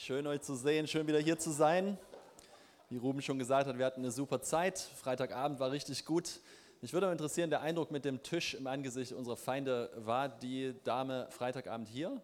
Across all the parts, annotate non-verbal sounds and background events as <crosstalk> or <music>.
Schön euch zu sehen, schön wieder hier zu sein. Wie Ruben schon gesagt hat, wir hatten eine super Zeit. Freitagabend war richtig gut. Mich würde interessieren, der Eindruck mit dem Tisch im Angesicht unserer Feinde, war die Dame Freitagabend hier?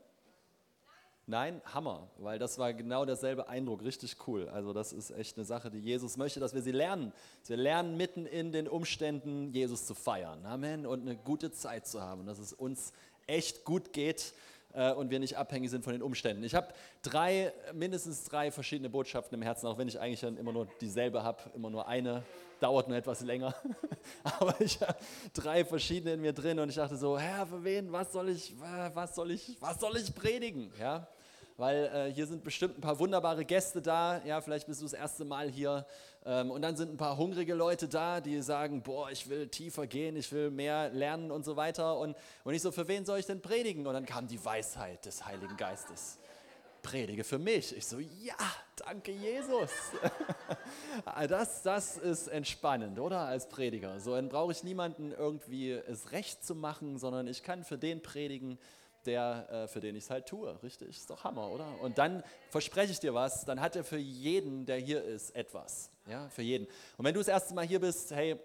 Nein, Hammer, weil das war genau derselbe Eindruck, richtig cool. Also das ist echt eine Sache, die Jesus möchte, dass wir sie lernen. Dass wir lernen, mitten in den Umständen Jesus zu feiern. Amen. Und eine gute Zeit zu haben, dass es uns echt gut geht äh, und wir nicht abhängig sind von den Umständen. Ich habe drei, mindestens drei verschiedene Botschaften im Herzen, auch wenn ich eigentlich dann immer nur dieselbe habe, immer nur eine, dauert nur etwas länger. <laughs> Aber ich habe drei verschiedene in mir drin und ich dachte so, Herr, für wen, was soll ich, was soll ich, was soll ich predigen? Ja? Weil äh, hier sind bestimmt ein paar wunderbare Gäste da. Ja, vielleicht bist du das erste Mal hier. Ähm, und dann sind ein paar hungrige Leute da, die sagen, boah, ich will tiefer gehen, ich will mehr lernen und so weiter. Und, und ich so, für wen soll ich denn predigen? Und dann kam die Weisheit des Heiligen Geistes. Predige für mich. Ich so, ja, danke Jesus. <laughs> Das, das ist entspannend, oder? Als Prediger. So, dann brauche ich niemanden irgendwie es recht zu machen, sondern ich kann für den predigen, der, äh, für den ich es halt tue. Richtig? Ist doch Hammer, oder? Und dann verspreche ich dir was, dann hat er für jeden, der hier ist, etwas. Ja, für jeden. Und wenn du das erste Mal hier bist, hey,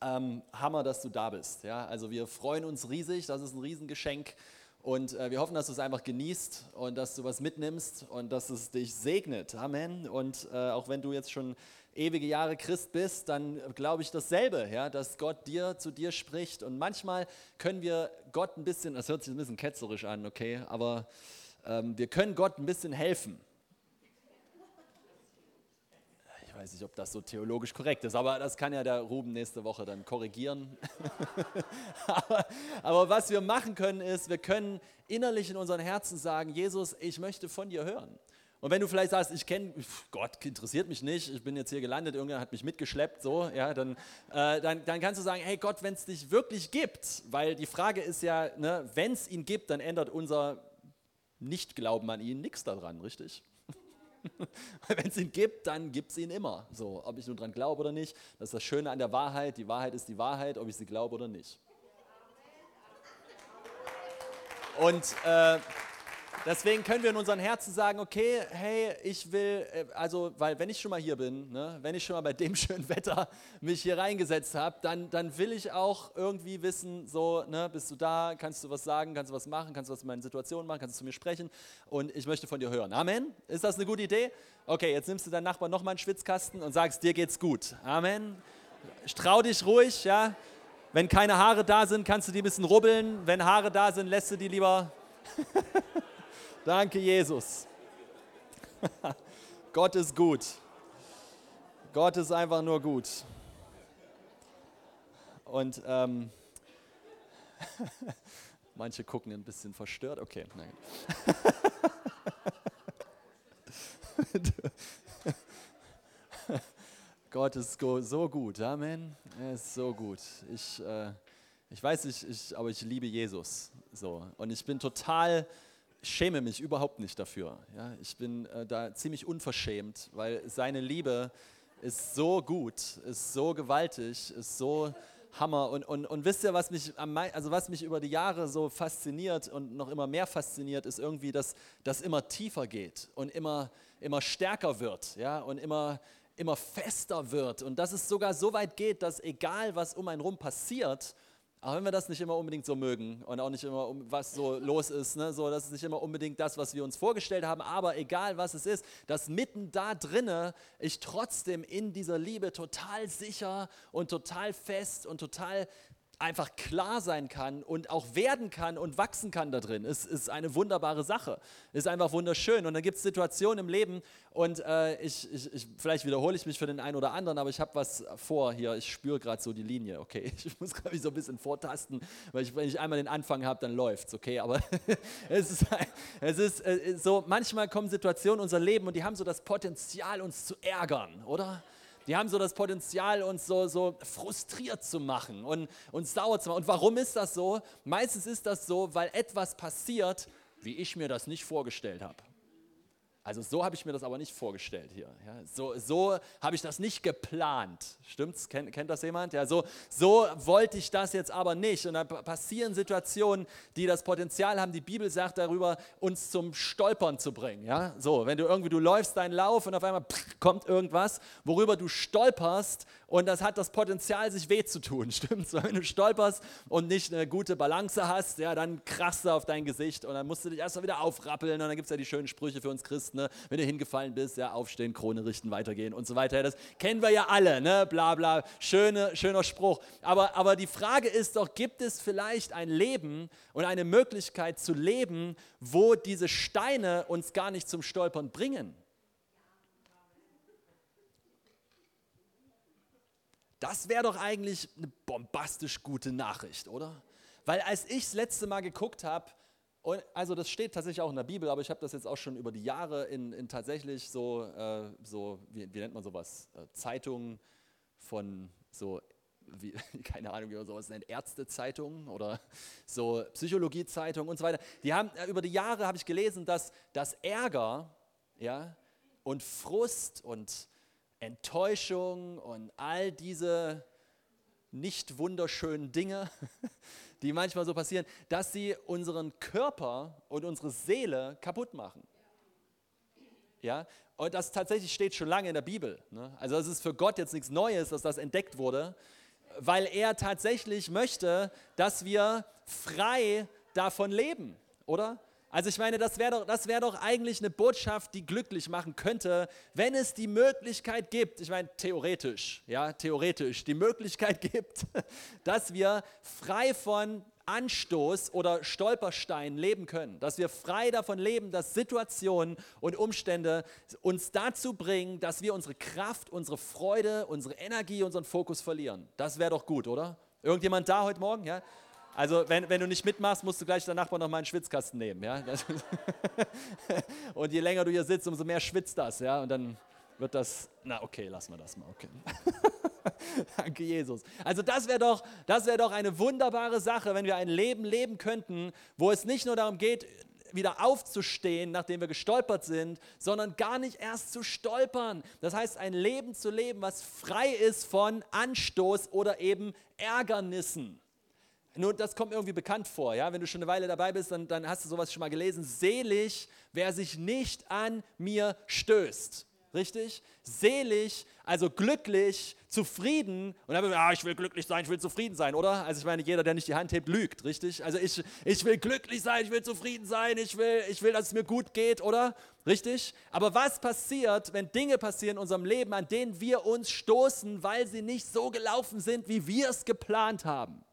ähm, Hammer, dass du da bist. Ja, also wir freuen uns riesig, das ist ein Riesengeschenk. Und äh, wir hoffen, dass du es einfach genießt und dass du was mitnimmst und dass es dich segnet. Amen. Und äh, auch wenn du jetzt schon ewige Jahre Christ bist, dann glaube ich dasselbe, ja, dass Gott dir zu dir spricht. Und manchmal können wir Gott ein bisschen, das hört sich ein bisschen ketzerisch an, okay, aber ähm, wir können Gott ein bisschen helfen. Ich weiß nicht, ob das so theologisch korrekt ist, aber das kann ja der Ruben nächste Woche dann korrigieren. <laughs> aber, aber was wir machen können, ist, wir können innerlich in unseren Herzen sagen, Jesus, ich möchte von dir hören. Und wenn du vielleicht sagst, ich kenne, Gott interessiert mich nicht, ich bin jetzt hier gelandet, irgendjemand hat mich mitgeschleppt, so, ja, dann, äh, dann, dann kannst du sagen, hey Gott, wenn es dich wirklich gibt, weil die Frage ist ja, ne, wenn es ihn gibt, dann ändert unser Nicht-Glauben an ihn nichts daran, richtig? <laughs> wenn es ihn gibt, dann gibt es ihn immer. So, ob ich nur dran glaube oder nicht, das ist das Schöne an der Wahrheit. Die Wahrheit ist die Wahrheit, ob ich sie glaube oder nicht. Und äh, Deswegen können wir in unseren Herzen sagen, okay, hey, ich will, äh, also, weil wenn ich schon mal hier bin, ne, wenn ich schon mal bei dem <laughs> schönen Wetter mich hier reingesetzt habe, dann, dann will ich auch irgendwie wissen, so, ne, bist du da, kannst du was sagen, kannst du was machen, kannst du was in meinen Situationen machen, kannst du zu mir sprechen und ich möchte von dir hören. Amen? Ist das eine gute Idee? Okay, jetzt nimmst du deinen Nachbarn nochmal einen Schwitzkasten und sagst, dir geht's gut. Amen? Trau dich ruhig, ja. Wenn keine Haare da sind, kannst du die ein bisschen rubbeln. Wenn Haare da sind, lässt du die lieber <laughs> Danke, Jesus. <laughs> Gott ist gut. Gott ist einfach nur gut. Und ähm, <laughs> manche gucken ein bisschen verstört. Okay, nein. <laughs> Gott ist so gut, Amen. Er ist so gut. Ich, äh, ich weiß nicht, ich, aber ich liebe Jesus. So. Und ich bin total schäme mich überhaupt nicht dafür. Ja, ich bin äh, da ziemlich unverschämt, weil seine Liebe ist so gut, ist so gewaltig, ist so Hammer. Und, und, und wisst ihr, was mich, am, also was mich über die Jahre so fasziniert und noch immer mehr fasziniert, ist irgendwie, dass das immer tiefer geht und immer, immer stärker wird ja, und immer, immer fester wird. Und dass es sogar so weit geht, dass egal, was um einen rum passiert, auch wenn wir das nicht immer unbedingt so mögen und auch nicht immer, was so los ist, ne? so, das ist nicht immer unbedingt das, was wir uns vorgestellt haben, aber egal was es ist, dass mitten da drinne ich trotzdem in dieser Liebe total sicher und total fest und total einfach klar sein kann und auch werden kann und wachsen kann da drin. Es ist eine wunderbare Sache. Ist einfach wunderschön. Und dann gibt es Situationen im Leben und äh, ich, ich, ich, vielleicht wiederhole ich mich für den einen oder anderen, aber ich habe was vor hier. Ich spüre gerade so die Linie. Okay, <laughs> ich muss gerade so ein bisschen vortasten, weil ich, wenn ich einmal den Anfang habe, dann läuft es. Okay, aber <laughs> es ist, es ist äh, so, manchmal kommen Situationen in unser Leben und die haben so das Potenzial, uns zu ärgern, oder? Die haben so das Potenzial, uns so, so frustriert zu machen und uns sauer zu machen. Und warum ist das so? Meistens ist das so, weil etwas passiert, wie ich mir das nicht vorgestellt habe. Also so habe ich mir das aber nicht vorgestellt hier. Ja, so so habe ich das nicht geplant. Stimmt's? Kennt, kennt das jemand? Ja, so, so wollte ich das jetzt aber nicht. Und dann passieren Situationen, die das Potenzial haben, die Bibel sagt darüber, uns zum Stolpern zu bringen. Ja, so, wenn du irgendwie, du läufst deinen Lauf und auf einmal pff, kommt irgendwas, worüber du stolperst und das hat das Potenzial, sich weh zu tun. <laughs> Stimmt's? Wenn du stolperst und nicht eine gute Balance hast, ja, dann krachst du auf dein Gesicht und dann musst du dich erstmal wieder aufrappeln und dann gibt es ja die schönen Sprüche für uns Christen ne? wenn du hingefallen bist, ja, aufstehen, Krone richten, weitergehen und so weiter. Das kennen wir ja alle, ne? bla bla, Schöne, schöner Spruch. Aber, aber die Frage ist doch, gibt es vielleicht ein Leben und eine Möglichkeit zu leben, wo diese Steine uns gar nicht zum Stolpern bringen? Das wäre doch eigentlich eine bombastisch gute Nachricht, oder? Weil als ich das letzte Mal geguckt habe, also das steht tatsächlich auch in der Bibel, aber ich habe das jetzt auch schon über die Jahre in, in tatsächlich so, äh, so wie, wie, nennt man sowas, äh, Zeitungen von so, wie, <laughs> keine Ahnung, wie man sowas nennt, Ärztezeitungen oder so Psychologiezeitungen und so weiter. Die haben, äh, über die Jahre habe ich gelesen, dass das Ärger ja, und Frust und Enttäuschung und all diese nicht wunderschönen Dinge, <laughs> die manchmal so passieren, dass sie unseren Körper und unsere Seele kaputt machen. Ja, und das tatsächlich steht schon lange in der Bibel. Ne? Also es ist für Gott jetzt nichts Neues, dass das entdeckt wurde, weil er tatsächlich möchte, dass wir frei davon leben, oder? Also ich meine, das wäre doch, wär doch eigentlich eine Botschaft, die glücklich machen könnte, wenn es die Möglichkeit gibt, ich meine theoretisch, ja, theoretisch, die Möglichkeit <laughs> gibt, dass wir frei von Anstoß oder Stolperstein leben können, dass wir frei davon leben, dass Situationen und Umstände uns dazu bringen, dass wir unsere Kraft, unsere Freude, unsere Energie, unseren Fokus verlieren. Das wäre doch gut, oder? Irgendjemand da heute Morgen? Ja? Also wenn, wenn du nicht mitmachst, musst du gleich der Nachbar noch mal einen Schwitzkasten nehmen. Ja? <laughs> und je länger du hier sitzt, umso mehr schwitzt das. Ja? Und dann wird das, na okay, lassen wir das mal. Okay. <laughs> Danke, Jesus. Also das wäre doch, wär doch eine wunderbare Sache, wenn wir ein Leben leben könnten, wo es nicht nur darum geht, wieder aufzustehen, nachdem wir gestolpert sind, sondern gar nicht erst zu stolpern. Das heißt, ein Leben zu leben, was frei ist von Anstoß oder eben Ärgernissen. Nur das kommt mir irgendwie bekannt vor, ja. Wenn du schon eine Weile dabei bist, dann, dann hast du sowas schon mal gelesen. Selig, wer sich nicht an mir stößt. Richtig? Selig, also glücklich, zufrieden. Und dann, ja, ich will glücklich sein, ich will zufrieden sein, oder? Also ich meine, jeder, der nicht die Hand hebt, lügt, richtig? Also ich, ich will glücklich sein, ich will zufrieden sein, ich will, ich will, dass es mir gut geht, oder? Richtig? Aber was passiert, wenn Dinge passieren in unserem Leben, an denen wir uns stoßen, weil sie nicht so gelaufen sind, wie wir es geplant haben?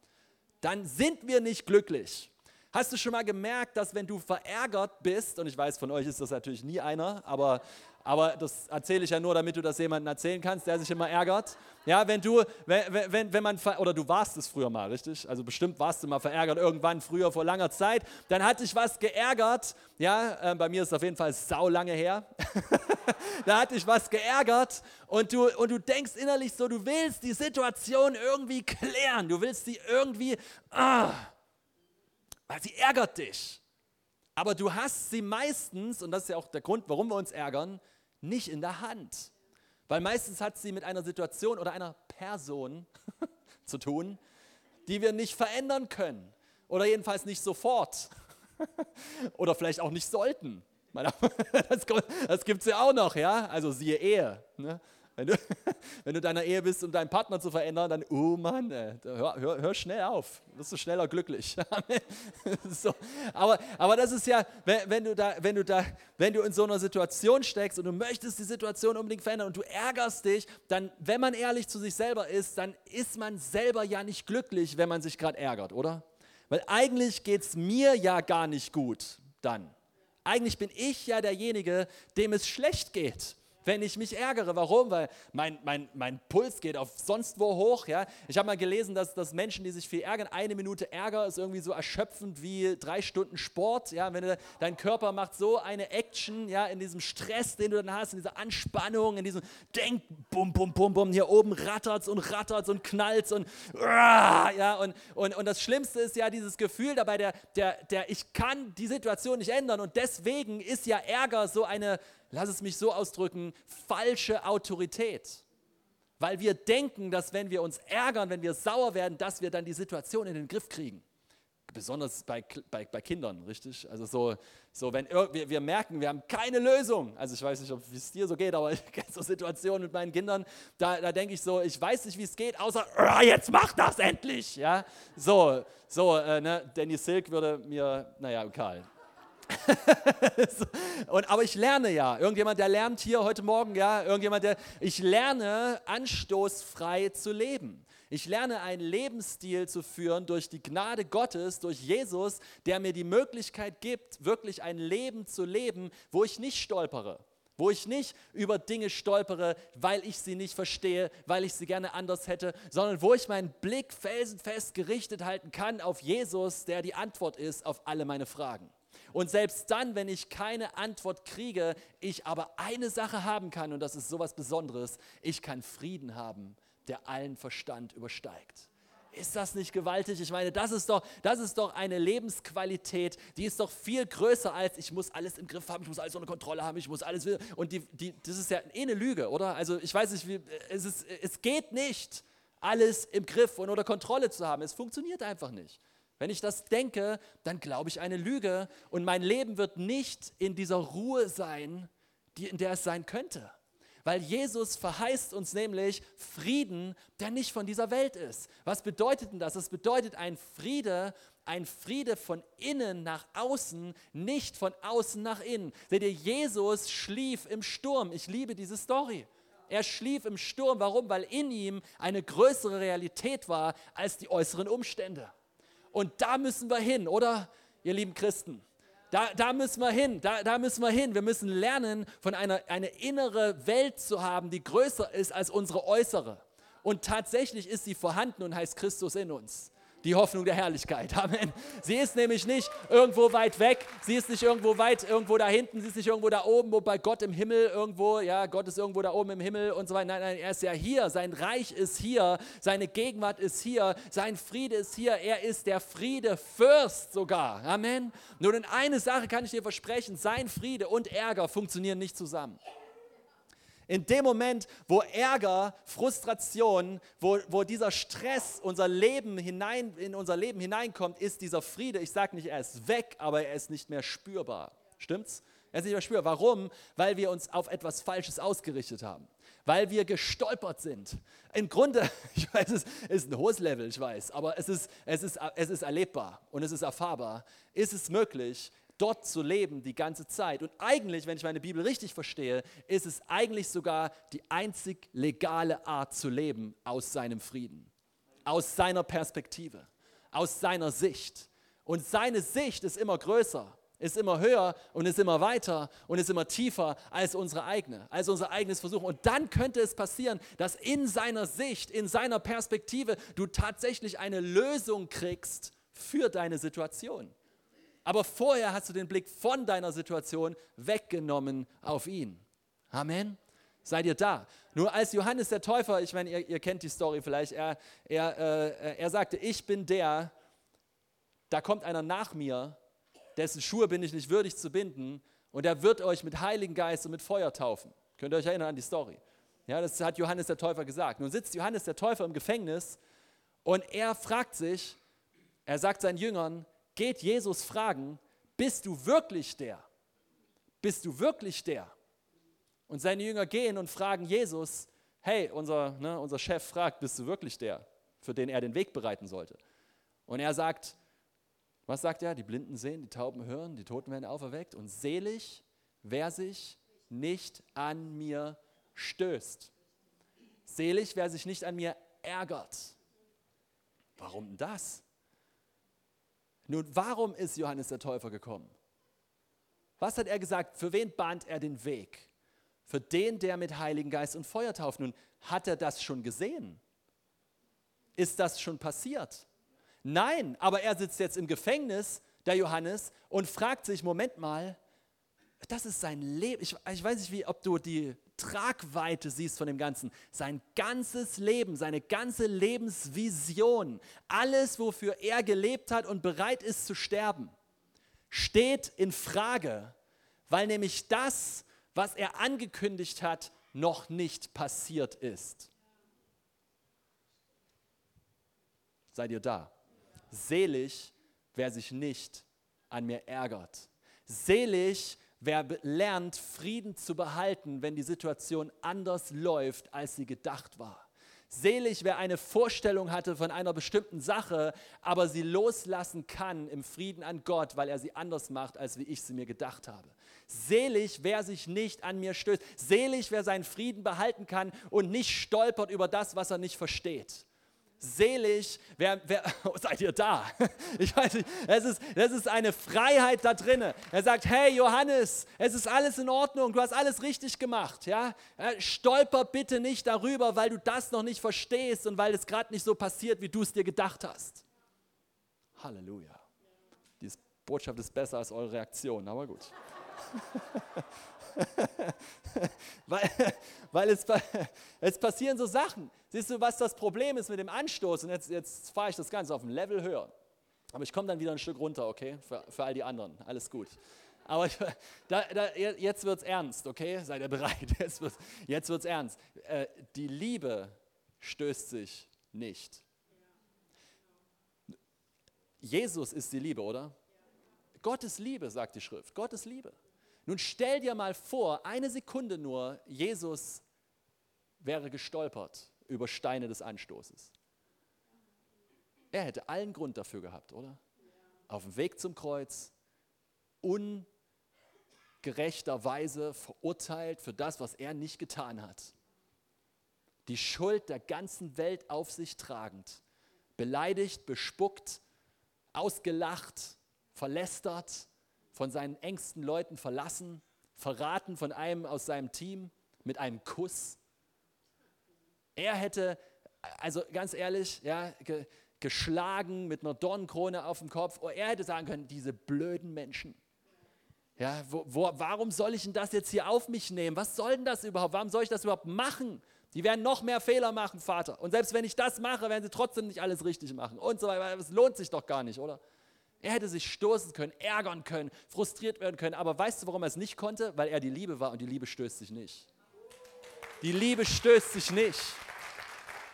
Dann sind wir nicht glücklich. Hast du schon mal gemerkt, dass wenn du verärgert bist, und ich weiß, von euch ist das natürlich nie einer, aber, aber das erzähle ich ja nur, damit du das jemandem erzählen kannst, der sich immer ärgert. Ja, wenn du, wenn, wenn, wenn man, oder du warst es früher mal, richtig? Also bestimmt warst du mal verärgert, irgendwann früher vor langer Zeit, dann hat dich was geärgert. Ja, äh, bei mir ist es auf jeden Fall sau lange her. <laughs> da hat dich was geärgert und du, und du denkst innerlich so, du willst die Situation irgendwie klären, du willst sie irgendwie, ah, weil sie ärgert dich. Aber du hast sie meistens, und das ist ja auch der Grund, warum wir uns ärgern, nicht in der Hand. Weil meistens hat sie mit einer Situation oder einer Person <laughs> zu tun, die wir nicht verändern können. Oder jedenfalls nicht sofort. <laughs> oder vielleicht auch nicht sollten. <laughs> Das, gibt es ja auch noch, ja? Also siehe Ehe. Ne? Wenn du, <laughs> wenn du deiner Ehe bist, um deinen Partner zu verändern, dann, oh Mann, hör, hör, hör, schnell auf, wirst du schneller glücklich. <laughs> <laughs> so. aber, aber das ist ja, wenn, wenn, du da, wenn, du da, wenn du in so einer Situation steckst und du möchtest die Situation unbedingt verändern und du ärgerst dich, dann, wenn man ehrlich zu sich selber ist, dann ist man selber ja nicht glücklich, wenn man sich gerade ärgert, oder? Weil eigentlich geht es mir ja gar nicht gut dann. Eigentlich bin ich ja derjenige, dem es schlecht geht wenn ich mich ärgere. Warum? Weil mein, mein, mein Puls geht auf sonst wo hoch. Ja? Ich habe mal gelesen, dass, dass Menschen, die sich viel ärgern, eine Minute Ärger ist irgendwie so erschöpfend wie drei Stunden Sport. Ja? Wenn du, dein Körper macht so eine Action ja, in diesem Stress, den du dann hast, in dieser Anspannung, in diesem Denk, bum, bum, bum, bum, hier oben rattert und rattert und knallt und ja, und, und, und das Schlimmste ist ja dieses Gefühl dabei, der, der, der ich kann die Situation nicht ändern und deswegen ist ja Ärger so eine lass es mich so ausdrücken, falsche Autorität. Weil wir denken, dass wenn wir uns ärgern, wenn wir sauer werden, dass wir dann die Situation in den Griff kriegen. Besonders bei, bei, bei Kindern, richtig? Also so, so wenn wir, wir merken, wir haben keine Lösung. Also ich weiß nicht, ob es dir so geht, aber <laughs> ich kenne so Situationen mit meinen Kindern, da, da denke ich so, ich weiß nicht, wie es geht, außer oh, jetzt mach das endlich. Ja? So, so äh, ne? Danny Silk würde mir, naja, Karl, <laughs> und, aber ich lerne ja. Irgendjemand, der lernt hier heute Morgen, ja, irgendjemand, der, ich lerne anstoßfrei zu leben. Ich lerne einen Lebensstil zu führen durch die Gnade Gottes, durch Jesus, der mir die Möglichkeit gibt, wirklich ein Leben zu leben, wo ich nicht stolpere, wo ich nicht über Dinge stolpere, weil ich sie nicht verstehe, weil ich sie gerne anders hätte, sondern wo ich meinen Blick felsenfest gerichtet halten kann auf Jesus, der die Antwort ist auf alle meine Fragen. Und selbst dann, wenn ich keine Antwort kriege, ich aber eine Sache haben kann, und das ist sowas Besonderes, ich kann Frieden haben, der allen Verstand übersteigt. Ist das nicht gewaltig? Ich meine, das ist doch, das ist doch eine Lebensqualität, die ist doch viel größer als ich muss alles im Griff haben, ich muss alles unter Kontrolle haben, ich muss alles und die, die, das ist ja eh eine Lüge, oder? Also ich weiß nicht, wie, es, ist, es geht nicht, alles im Griff und unter Kontrolle zu haben. Es funktioniert einfach nicht. Wenn ich das denke, dann glaube ich eine Lüge und mein Leben wird nicht in dieser Ruhe sein, die, in der es sein könnte. Weil Jesus verheißt uns nämlich Frieden, der nicht von dieser Welt ist. Was bedeutet denn das? Das bedeutet ein Friede, ein Friede von innen nach außen, nicht von außen nach innen. Seht ihr, Jesus schlief im Sturm. Ich liebe diese Story. Er schlief im Sturm. Warum? Weil in ihm eine größere Realität war als die äußeren Umstände. Und da müssen wir hin, oder, ihr lieben Christen? Da, da müssen wir hin, da, da müssen wir hin. Wir müssen lernen, von einer eine innere Welt zu haben, die größer ist als unsere äußere. Und tatsächlich ist sie vorhanden und heißt Christus in uns die Hoffnung der Herrlichkeit. <laughs> Amen. Sie ist nämlich nicht irgendwo weit weg, sie ist nicht irgendwo weit, irgendwo da hinten, sie ist nicht irgendwo da oben, wo bei Gott im Himmel irgendwo, ja, Gott ist irgendwo da oben im Himmel und so weiter. Nein, nein, er ist ja hier, sein Reich ist hier, seine Gegenwart ist hier, sein Friede ist hier, er ist der Friedefürst sogar. Amen. Nur in eine Sache kann ich dir versprechen, sein Friede und Ärger funktionieren nicht zusammen. In dem Moment, wo Ärger, Frustration, wo, wo dieser Stress unser Leben hinein, in unser Leben hineinkommt, ist dieser Friede, ich sage nicht, er ist weg, aber er ist nicht mehr spürbar. Stimmt's? Er ist nicht mehr spürbar. Warum? Weil wir uns auf etwas Falsches ausgerichtet haben. Weil wir gestolpert sind. Im Grunde, <laughs> ich weiß, es ist ein hohes Level, ich weiß, aber es ist, es ist, es ist erlebbar und es ist erfahrbar. Ist es möglich, dort zu leben die ganze Zeit. Und eigentlich, wenn ich meine Bibel richtig verstehe, ist es eigentlich sogar die einzig legale Art zu leben aus seinem Frieden, aus seiner Perspektive, aus seiner Sicht. Und seine Sicht ist immer größer, ist immer höher und ist immer weiter und ist immer tiefer als unsere eigene, als unser eigenes Versuch. Und dann könnte es passieren, dass in seiner Sicht, in seiner Perspektive du tatsächlich eine Lösung kriegst für deine Situation. Aber vorher hast du den Blick von deiner Situation weggenommen auf ihn. Amen. Seid ihr da? Nur als Johannes der Täufer, ich meine, ihr, ihr kennt die Story vielleicht, er, er, äh, er sagte, ich bin der, da kommt einer nach mir, dessen Schuhe bin ich nicht würdig zu binden und er wird euch mit Heiligen Geist und mit Feuer taufen. Könnt ihr euch erinnern an die Story? Ja, das hat Johannes der Täufer gesagt. Nun sitzt Johannes der Täufer im Gefängnis und er fragt sich, er sagt seinen Jüngern, geht Jesus fragen, bist du wirklich der? Bist du wirklich der? Und seine Jünger gehen und fragen Jesus, hey, unser, ne, unser Chef fragt, bist du wirklich der, für den er den Weg bereiten sollte? Und er sagt, was sagt er? Die Blinden sehen, die Tauben hören, die Toten werden auferweckt und selig, wer sich nicht an mir stößt. Selig, wer sich nicht an mir ärgert. Warum denn das? Nun, warum ist Johannes der Täufer gekommen? Was hat er gesagt? Für wen bahnt er den Weg? für den, der mit Heiligen Geist und Feuer tauft. Nun, hat er das schon gesehen? Ist das schon passiert? Nein, aber er sitzt jetzt im Gefängnis, der Johannes, und fragt sich, Moment mal, das ist sein Leben. Ich, ich weiß nicht, wie, ob du die Tragweite siehst von dem Ganzen. Sein ganzes Leben, seine ganze Lebensvision, alles, wofür er gelebt hat und bereit ist zu sterben, steht in Frage, weil nämlich das, was er angekündigt hat, noch nicht passiert ist. Seid ihr da? Selig, wer sich nicht an mir ärgert. Selig, wer lernt, Frieden zu behalten, wenn die Situation anders läuft, als sie gedacht war. Selig, wer eine Vorstellung hatte von einer bestimmten Sache, aber sie loslassen kann im Frieden an Gott, weil er sie anders macht, als wie ich sie mir gedacht habe. Selig, wer sich nicht an mir stößt. Selig, wer seinen Frieden behalten kann und nicht stolpert über das, was er nicht versteht selig, wer, wer <laughs> oh, seid ihr da? <laughs> Ich weiß nicht, es ist, es ist eine Freiheit da drinne. Er sagt, hey Johannes, es ist alles in Ordnung, du hast alles richtig gemacht. Ja? Äh, stolper bitte nicht darüber, weil du das noch nicht verstehst und weil es gerade nicht so passiert, wie du es dir gedacht hast. Halleluja. Diese Botschaft ist besser als eure Reaktion, aber gut. <laughs> <laughs> weil, weil es, es passieren so Sachen. Siehst du, was das Problem ist mit dem Anstoß? Und jetzt, jetzt fahre ich das Ganze auf ein Level höher. Aber ich komme dann wieder ein Stück runter, okay? Für, für all die anderen. Alles gut. Aber da, da, jetzt wird es ernst, okay? Seid ihr bereit? <laughs> Jetzt wird es jetzt wird's ernst. Äh, die Liebe stößt sich nicht. Jesus ist die Liebe, oder? Gottes Liebe, sagt die Schrift. Gottes Liebe. Nun stell dir mal vor, eine Sekunde nur, Jesus wäre gestolpert über Steine des Anstoßes. Er hätte allen Grund dafür gehabt, oder? Auf dem Weg zum Kreuz, ungerechterweise verurteilt für das, was er nicht getan hat. Die Schuld der ganzen Welt auf sich tragend, beleidigt, bespuckt, ausgelacht, verlästert, von seinen engsten Leuten verlassen, verraten von einem aus seinem Team mit einem Kuss. Er hätte, also ganz ehrlich, ja, ge, geschlagen mit einer Dornenkrone auf dem Kopf. Oh, er hätte sagen können, diese blöden Menschen. Ja, wo, wo, warum soll ich denn das jetzt hier auf mich nehmen? Was soll denn das überhaupt? Warum soll ich das überhaupt machen? Die werden noch mehr Fehler machen, Vater. Und selbst wenn ich das mache, werden sie trotzdem nicht alles richtig machen. Und so weiter. Das lohnt sich doch gar nicht, oder? Er hätte sich stoßen können, ärgern können, frustriert werden können. Aber weißt du, warum er es nicht konnte? Weil er die Liebe war und die Liebe stößt sich nicht. Die Liebe stößt sich nicht.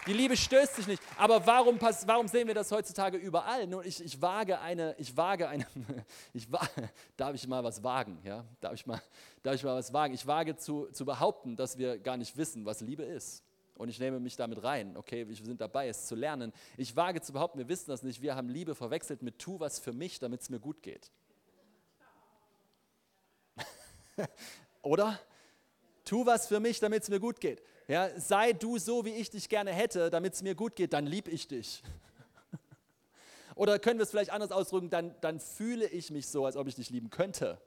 Die Liebe stößt sich nicht. Aber warum, warum sehen wir das heutzutage überall? Nun, ich, ich wage eine, ich wage eine, <laughs> ich wa darf ich mal was wagen? Ja? Darf, ich mal, darf ich mal was wagen? Ich wage zu, zu behaupten, dass wir gar nicht wissen, was Liebe ist und ich nehme mich damit rein. Okay, wir sind dabei, es zu lernen. Ich wage zu behaupten, wir wissen das nicht. Wir haben Liebe verwechselt mit tu was für mich, damit es mir gut geht. <laughs> Oder? Tu was für mich, damit es mir gut geht. Ja, sei du so, wie ich dich gerne hätte, damit es mir gut geht, dann lieb ich dich. <laughs> Oder können wir es vielleicht anders ausdrücken, dann, dann fühle ich mich so, als ob ich dich lieben könnte.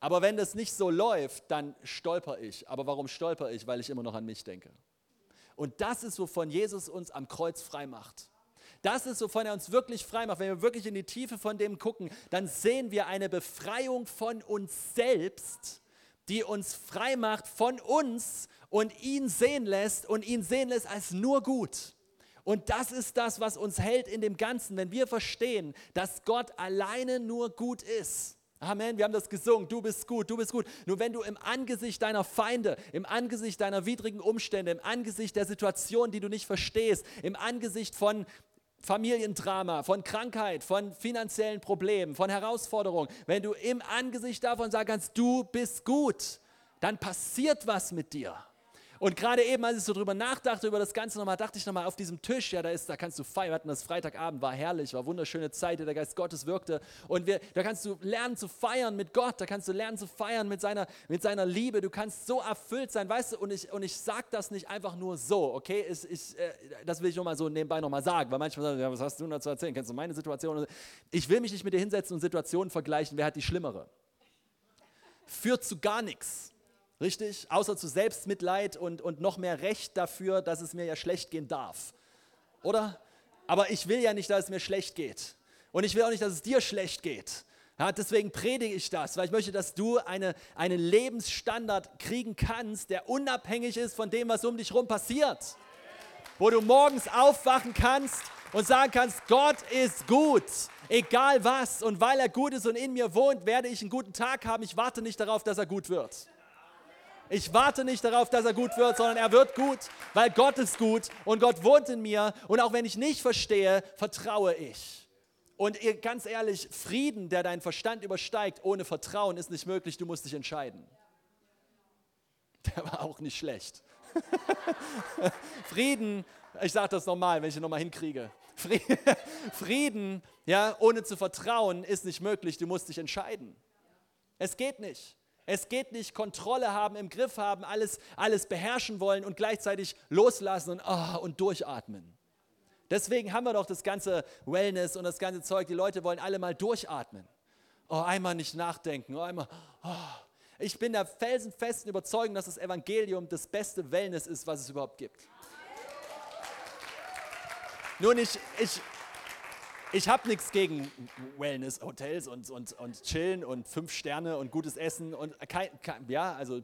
Aber wenn das nicht so läuft, dann stolper ich. Aber warum stolper ich? Weil ich immer noch an mich denke. Und das ist, wovon Jesus uns am Kreuz frei macht. Das ist, wovon er uns wirklich frei macht. Wenn wir wirklich in die Tiefe von dem gucken, dann sehen wir eine Befreiung von uns selbst, die uns frei macht von uns und ihn sehen lässt und ihn sehen lässt als nur gut. Und das ist das, was uns hält in dem Ganzen, wenn wir verstehen, dass Gott alleine nur gut ist Amen, wir haben das gesungen, du bist gut, du bist gut. Nur wenn du im Angesicht deiner Feinde, im Angesicht deiner widrigen Umstände, im Angesicht der Situation, die du nicht verstehst, im Angesicht von Familiendrama, von Krankheit, von finanziellen Problemen, von Herausforderungen, wenn du im Angesicht davon sagen kannst, du bist gut, dann passiert was mit dir. Und gerade eben, als ich so drüber nachdachte, über das Ganze nochmal, dachte ich nochmal auf diesem Tisch, ja, da ist, da kannst du feiern. Wir hatten das Freitagabend, war herrlich, war wunderschöne Zeit, der Geist Gottes wirkte. Und wir, da kannst du lernen zu feiern mit Gott, da kannst du lernen zu feiern mit seiner, mit seiner Liebe. Du kannst so erfüllt sein, weißt du, und ich, und ich sage das nicht einfach nur so, okay? Ich, ich, äh, das will ich nochmal so nebenbei nochmal sagen, weil manchmal sagen, ja, was hast du dazu erzählen? Kennst du meine Situation? Ich will mich nicht mit dir hinsetzen und Situationen vergleichen, wer hat die schlimmere. Führt zu gar nichts. Richtig? Außer zu Selbstmitleid und, und noch mehr Recht dafür, dass es mir ja schlecht gehen darf. Oder? Aber ich will ja nicht, dass es mir schlecht geht. Und ich will auch nicht, dass es dir schlecht geht. Ja, deswegen predige ich das, weil ich möchte, dass du eine, einen Lebensstandard kriegen kannst, der unabhängig ist von dem, was um dich herum passiert. Wo du morgens aufwachen kannst und sagen kannst, Gott ist gut, egal was. Und weil er gut ist und in mir wohnt, werde ich einen guten Tag haben. Ich warte nicht darauf, dass er gut wird. Ich warte nicht darauf, dass er gut wird, sondern er wird gut, weil Gott ist gut und Gott wohnt in mir. Und auch wenn ich nicht verstehe, vertraue ich. Und ganz ehrlich, Frieden, der deinen Verstand übersteigt, ohne Vertrauen ist nicht möglich, du musst dich entscheiden. Der war auch nicht schlecht. <laughs> Frieden, ich sage das nochmal, wenn ich ihn nochmal hinkriege. <laughs> Frieden, ja, ohne zu vertrauen, ist nicht möglich, du musst dich entscheiden. Es geht nicht. Es geht nicht Kontrolle haben, im Griff haben, alles, alles beherrschen wollen und gleichzeitig loslassen und, oh, und durchatmen. Deswegen haben wir doch das ganze Wellness und das ganze Zeug. Die Leute wollen alle mal durchatmen. Oh, einmal nicht nachdenken. Oh, einmal. Oh. Ich bin der felsenfesten Überzeugung, dass das Evangelium das beste Wellness ist, was es überhaupt gibt. Nun, ich, ich, ich habe nichts gegen Wellness-Hotels und, und, und Chillen und fünf Sterne und gutes Essen und kein, kein ja, also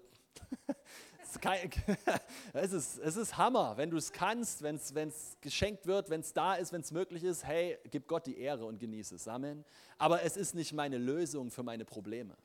<laughs> kein, <laughs> es, ist, es ist Hammer, wenn du es kannst, wenn es geschenkt wird, wenn es da ist, wenn es möglich ist. Hey, gib Gott die Ehre und genieße es. Amen. Aber es ist nicht meine Lösung für meine Probleme.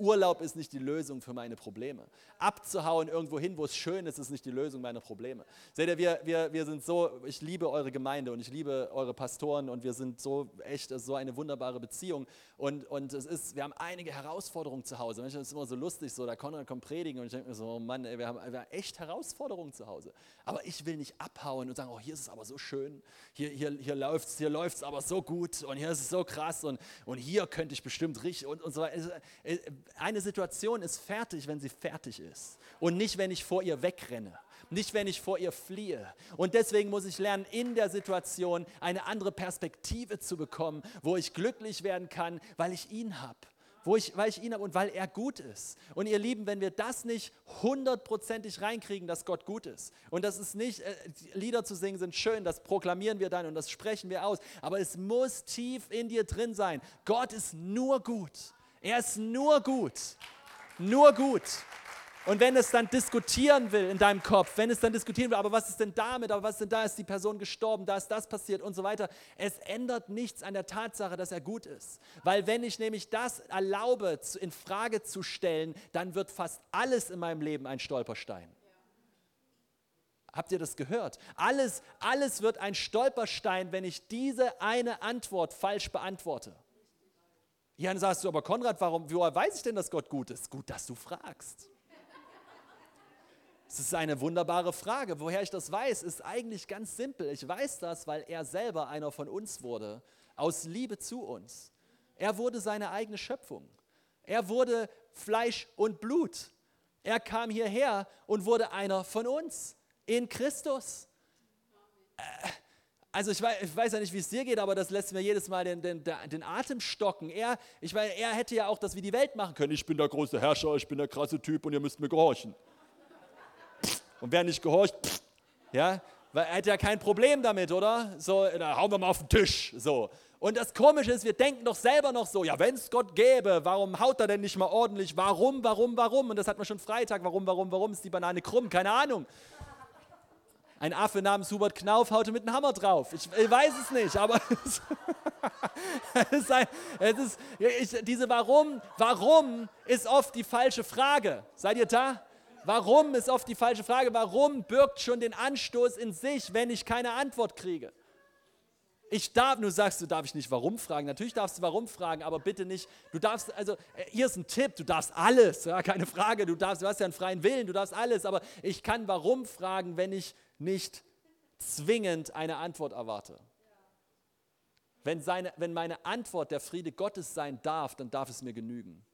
Urlaub ist nicht die Lösung für meine Probleme. Abzuhauen irgendwo hin, wo es schön ist, ist nicht die Lösung meiner Probleme. Seht ihr, wir, wir, wir sind so, ich liebe eure Gemeinde und ich liebe eure Pastoren und wir sind so echt, so eine wunderbare Beziehung. Und, und es ist, wir haben einige Herausforderungen zu Hause. Das ist immer so lustig, so, da Konrad kommt predigen und ich denke mir so, oh Mann, ey, wir, haben, wir haben echt Herausforderungen zu Hause. Aber ich will nicht abhauen und sagen, oh, hier ist es aber so schön, hier, hier, hier läuft es hier läuft's aber so gut und hier ist es so krass und, und hier könnte ich bestimmt richtig und, und so weiter eine Situation ist fertig, wenn sie fertig ist und nicht, wenn ich vor ihr wegrenne, nicht, wenn ich vor ihr fliehe. Und deswegen muss ich lernen, in der Situation eine andere Perspektive zu bekommen, wo ich glücklich werden kann, weil ich ihn habe. Wo ich, weil ich ihn habe und weil er gut ist. Und ihr Lieben, wenn wir das nicht hundertprozentig reinkriegen, dass Gott gut ist, und das ist nicht, äh, Lieder zu singen sind schön, das proklamieren wir dann und das sprechen wir aus, aber es muss tief in dir drin sein. Gott ist nur gut. Er ist nur gut. Nur gut. Und wenn es dann diskutieren will in deinem Kopf, wenn es dann diskutieren will, aber was ist denn damit, aber was ist denn da, ist die Person gestorben, da ist das passiert und so weiter, es ändert nichts an der Tatsache, dass er gut ist. Weil wenn ich nämlich das erlaube, in Frage zu stellen, dann wird fast alles in meinem Leben ein Stolperstein. Habt ihr das gehört? Alles, alles wird ein Stolperstein, wenn ich diese eine Antwort falsch beantworte. Ja, dann sagst du, aber Konrad, warum, woher weiß ich denn, dass Gott gut ist? Gut, dass du fragst. Das ist eine wunderbare Frage. Woher ich das weiß, ist eigentlich ganz simpel. Ich weiß das, weil er selber einer von uns wurde, aus Liebe zu uns. Er wurde seine eigene Schöpfung. Er wurde Fleisch und Blut. Er kam hierher und wurde einer von uns in Christus. Äh, also ich weiß, ich weiß, ja nicht, wie es dir geht, aber das lässt mir jedes Mal den, den, den Atem stocken. Er, ich meine, er hätte ja auch das wie die Welt machen können. Ich bin der große Herrscher, ich bin der krasse Typ und ihr müsst mir gehorchen. Und wer nicht gehorcht, ja, weil er hätte ja kein Problem damit, oder? So, da hauen wir mal auf den Tisch. So. Und das Komische ist, wir denken doch selber noch so, ja, wenn es Gott gäbe, warum haut er denn nicht mal ordentlich? Warum, warum, warum? Und das hat man schon Freitag. Warum, warum, warum ist die Banane krumm? Keine Ahnung. Ein Affe namens Hubert Knauf haute mit einem Hammer drauf. Ich, ich weiß es nicht, aber <laughs> es ist, ein, es ist ich, diese Warum, warum ist oft die falsche Frage. Seid ihr da? Warum ist oft die falsche Frage. Warum birgt schon den Anstoß in sich, wenn ich keine Antwort kriege? Ich darf, du sagst, du darf ich nicht warum fragen. Natürlich darfst du warum fragen, aber bitte nicht, du darfst, also äh, hier ist ein Tipp, du darfst alles, ja, keine Frage, du darfst, du hast ja einen freien Willen, du darfst alles, aber ich kann warum fragen, wenn ich nicht zwingend eine Antwort erwarte. Wenn, seine, wenn meine Antwort der Friede Gottes sein darf, dann darf es mir genügen.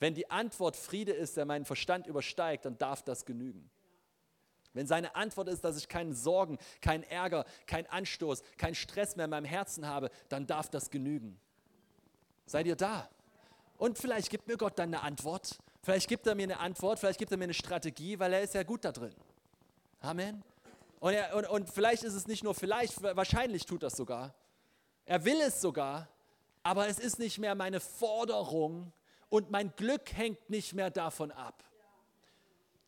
Wenn die Antwort Friede ist, der meinen Verstand übersteigt, dann darf das genügen. Wenn seine Antwort ist, dass ich keinen Sorgen, keinen Ärger, keinen Anstoß, keinen Stress mehr in meinem Herzen habe, dann darf das genügen. Seid ihr da? Und vielleicht gibt mir Gott dann eine Antwort, Vielleicht gibt er mir eine Antwort, vielleicht gibt er mir eine Strategie, weil er ist ja gut da drin. Amen. Und, er, und, und vielleicht ist es nicht nur vielleicht, wahrscheinlich tut das sogar. Er will es sogar, aber es ist nicht mehr meine Forderung und mein Glück hängt nicht mehr davon ab.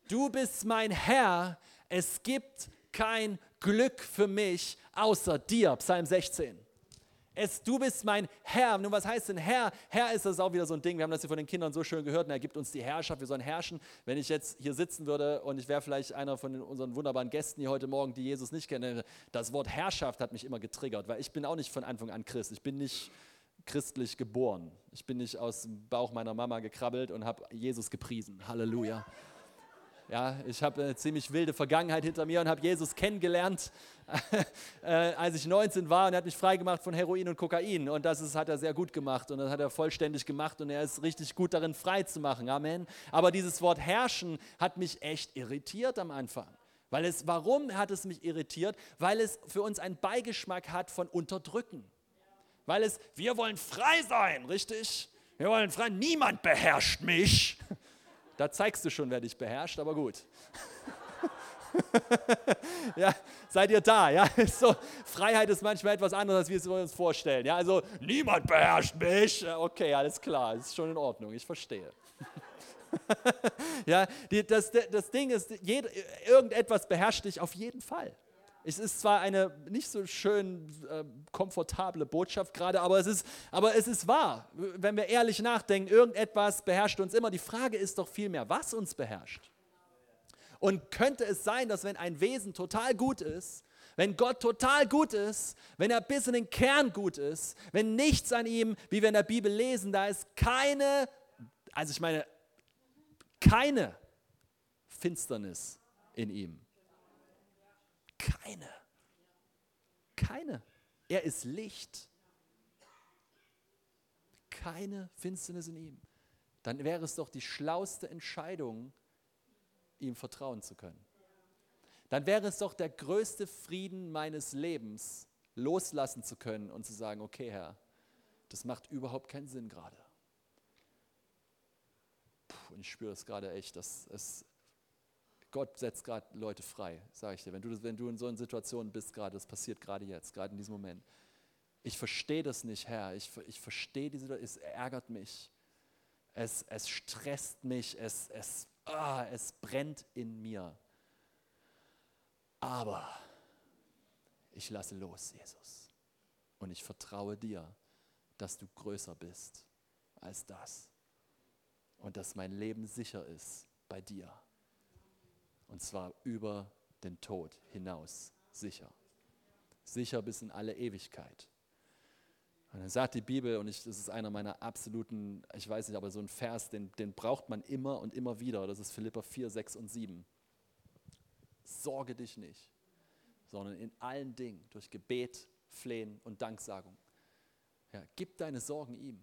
Du bist mein Herr, es gibt kein Glück für mich außer dir. Psalm 16. Es, du bist mein Herr. Nun, was heißt denn Herr? Herr ist das auch wieder so ein Ding. Wir haben das hier von den Kindern so schön gehört. Und er gibt uns die Herrschaft. Wir sollen herrschen. Wenn ich jetzt hier sitzen würde und ich wäre vielleicht einer von unseren wunderbaren Gästen hier heute Morgen, die Jesus nicht kennen, das Wort Herrschaft hat mich immer getriggert, weil ich bin auch nicht von Anfang an Christ. Ich bin nicht christlich geboren. Ich bin nicht aus dem Bauch meiner Mama gekrabbelt und habe Jesus gepriesen. Halleluja. Ja, ich habe eine ziemlich wilde Vergangenheit hinter mir und habe Jesus kennengelernt, <laughs> äh, als ich 19 war und er hat mich freigemacht von Heroin und Kokain. Und das ist, hat er sehr gut gemacht und das hat er vollständig gemacht und er ist richtig gut darin, frei zu machen. Amen. Aber dieses Wort herrschen hat mich echt irritiert am Anfang. Weil es, warum hat es mich irritiert? Weil es für uns einen Beigeschmack hat von Unterdrücken. Weil es, wir wollen frei sein, richtig? Wir wollen frei, niemand beherrscht mich. Da zeigst du schon, wer dich beherrscht, aber gut. <laughs> ja, seid ihr da? Ja, <laughs> so, Freiheit ist manchmal etwas anderes, als wir es uns vorstellen. Ja, also niemand beherrscht mich. Okay, alles klar, ist schon in Ordnung, ich verstehe. <laughs> ja, die, das, das Ding ist, jed, irgendetwas beherrscht dich auf jeden Fall. Es ist zwar eine nicht so schön äh, komfortable Botschaft gerade, aber es, ist, aber es ist wahr. Wenn wir ehrlich nachdenken, irgendetwas beherrscht uns immer. Die Frage ist doch vielmehr, was uns beherrscht. Und könnte es sein, dass wenn ein Wesen total gut ist, wenn Gott total gut ist, wenn er bis in den Kern gut ist, wenn nichts an ihm, wie wir in der Bibel lesen, da ist keine, also ich meine, keine Finsternis in ihm. Keine. Keine. Er ist Licht. Keine Finsternis in ihm. Dann wäre es doch die schlauste Entscheidung, ihm vertrauen zu können. Dann wäre es doch der größte Frieden meines Lebens, loslassen zu können und zu sagen, okay Herr, das macht überhaupt keinen Sinn gerade. Und ich spüre es gerade echt, dass es Gott setzt gerade Leute frei, sage ich dir. Wenn du, wenn du in so einer Situation bist gerade, das passiert gerade jetzt, gerade in diesem Moment. Ich verstehe das nicht, Herr. Ich, ich verstehe diese Situation, es ärgert mich. Es, es stresst mich, es, es, ah, es brennt in mir. Aber ich lasse los, Jesus. Und ich vertraue dir, dass du größer bist als das. Und dass mein Leben sicher ist bei dir. Und zwar über den Tod hinaus sicher. Sicher bis in alle Ewigkeit. Und dann sagt die Bibel, und ich, das ist einer meiner absoluten, ich weiß nicht, aber so ein Vers, den, den braucht man immer und immer wieder. Das ist Philippa 4, 6 und 7. Sorge dich nicht, sondern in allen Dingen durch Gebet, Flehen und Danksagung. Ja, gib deine Sorgen ihm.